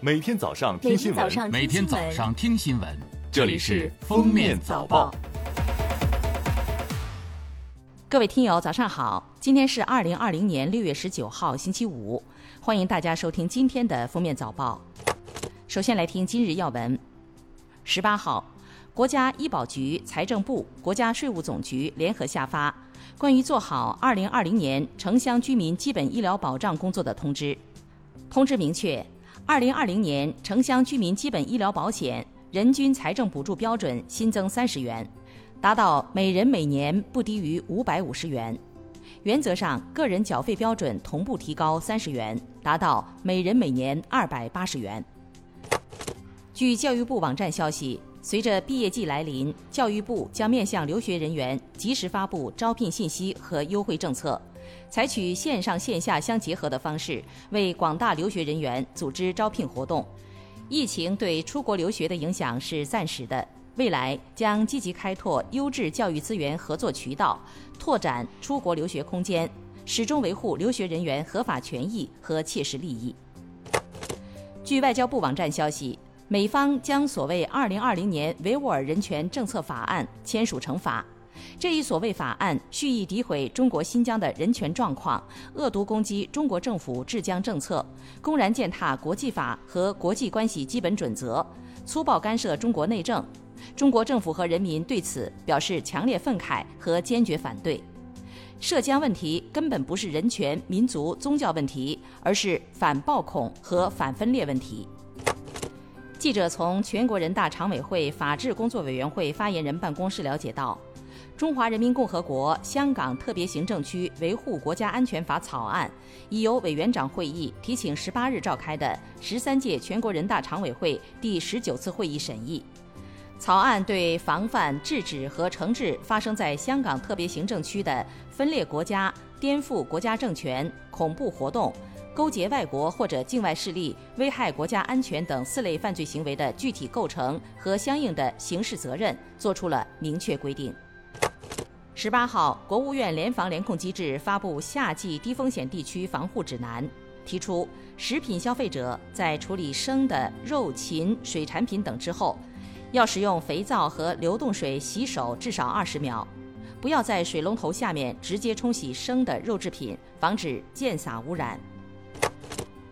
每天早上听新闻，每天早上听新闻，这里是《封面早报》。各位听友，早上好！今天是二零二零年六月十九号，星期五，欢迎大家收听今天的《封面早报》。首先来听今日要闻。十八号，国家医保局、财政部、国家税务总局联合下发关于做好二零二零年城乡居民基本医疗保障工作的通知。通知明确，二零二零年城乡居民基本医疗保险人均财政补助标准新增三十元。达到每人每年不低于五百五十元，原则上个人缴费标准同步提高三十元，达到每人每年二百八十元。据教育部网站消息，随着毕业季来临，教育部将面向留学人员及时发布招聘信息和优惠政策，采取线上线下相结合的方式，为广大留学人员组织招聘活动。疫情对出国留学的影响是暂时的。未来将积极开拓优质教育资源合作渠道，拓展出国留学空间，始终维护留学人员合法权益和切实利益。据外交部网站消息，美方将所谓《二零二零年维吾尔人权政策法案》签署成法。这一所谓法案蓄意诋毁中国新疆的人权状况，恶毒攻击中国政府治疆政策，公然践踏国际法和国际关系基本准则，粗暴干涉中国内政。中国政府和人民对此表示强烈愤慨和坚决反对。涉疆问题根本不是人权、民族、宗教问题，而是反暴恐和反分裂问题。记者从全国人大常委会法制工作委员会发言人办公室了解到，中华人民共和国香港特别行政区维护国家安全法草案已由委员长会议提请十八日召开的十三届全国人大常委会第十九次会议审议。草案对防范、制止和惩治发生在香港特别行政区的分裂国家、颠覆国家政权、恐怖活动、勾结外国或者境外势力危害国家安全等四类犯罪行为的具体构成和相应的刑事责任作出了明确规定。十八号，国务院联防联控机制发布夏季低风险地区防护指南，提出食品消费者在处理生的肉、禽、水产品等之后。要使用肥皂和流动水洗手至少二十秒，不要在水龙头下面直接冲洗生的肉制品，防止溅洒污染。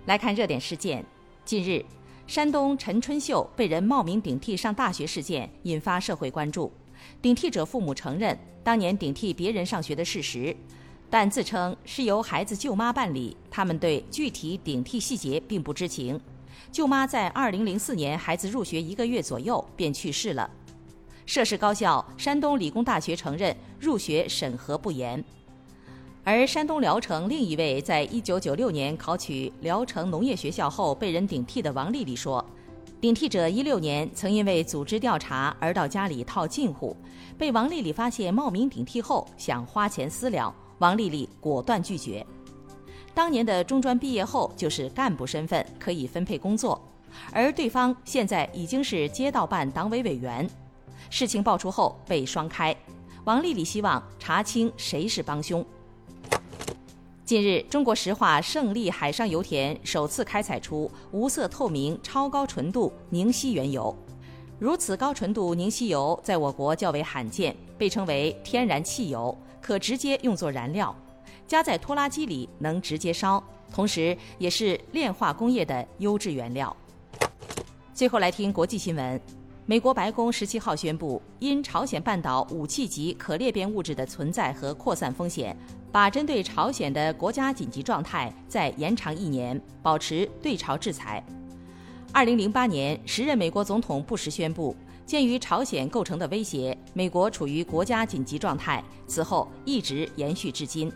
来看热点事件，近日，山东陈春秀被人冒名顶替上大学事件引发社会关注。顶替者父母承认当年顶替别人上学的事实，但自称是由孩子舅妈办理，他们对具体顶替细节并不知情。舅妈在二零零四年孩子入学一个月左右便去世了。涉事高校山东理工大学承认入学审核不严，而山东聊城另一位在一九九六年考取聊城农业学校后被人顶替的王丽丽说，顶替者一六年曾因为组织调查而到家里套近乎，被王丽丽发现冒名顶替后想花钱私了，王丽丽果断拒绝。当年的中专毕业后就是干部身份，可以分配工作，而对方现在已经是街道办党委委员。事情爆出后被双开，王丽丽希望查清谁是帮凶。近日，中国石化胜利海上油田首次开采出无色透明、超高纯度凝稀原油，如此高纯度凝稀油在我国较为罕见，被称为天然汽油，可直接用作燃料。加在拖拉机里能直接烧，同时也是炼化工业的优质原料。最后来听国际新闻，美国白宫十七号宣布，因朝鲜半岛武器级可裂变物质的存在和扩散风险，把针对朝鲜的国家紧急状态再延长一年，保持对朝制裁。二零零八年，时任美国总统布什宣布，鉴于朝鲜构成的威胁，美国处于国家紧急状态，此后一直延续至今。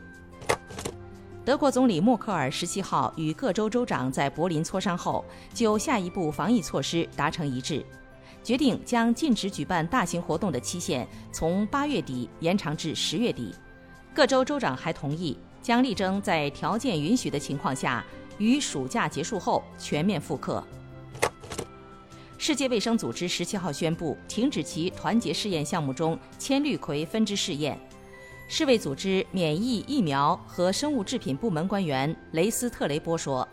德国总理默克尔十七号与各州州长在柏林磋商后，就下一步防疫措施达成一致，决定将禁止举办大型活动的期限从八月底延长至十月底。各州州长还同意将力争在条件允许的情况下，于暑假结束后全面复课。世界卫生组织十七号宣布停止其团结试验项目中千氯葵分支试验。世卫组织免疫疫苗和生物制品部门官员雷斯特雷波说：“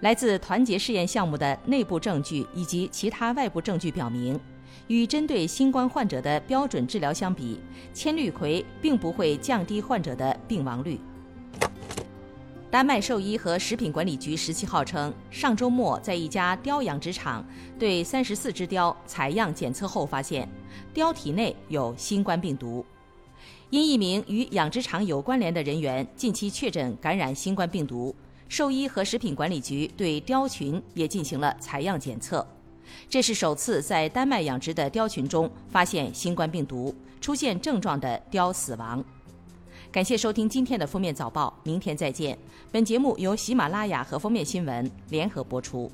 来自团结试验项目的内部证据以及其他外部证据表明，与针对新冠患者的标准治疗相比，千氯喹并不会降低患者的病亡率。丹麦兽医和食品管理局十七号称，上周末在一家貂养殖场对三十四只貂采样检测后发现，貂体内有新冠病毒。因一名与养殖场有关联的人员近期确诊感染新冠病毒，兽医和食品管理局对貂群也进行了采样检测。这是首次在丹麦养殖的貂群中发现新冠病毒，出现症状的貂死亡。感谢收听今天的封面早报，明天再见。本节目由喜马拉雅和封面新闻联合播出。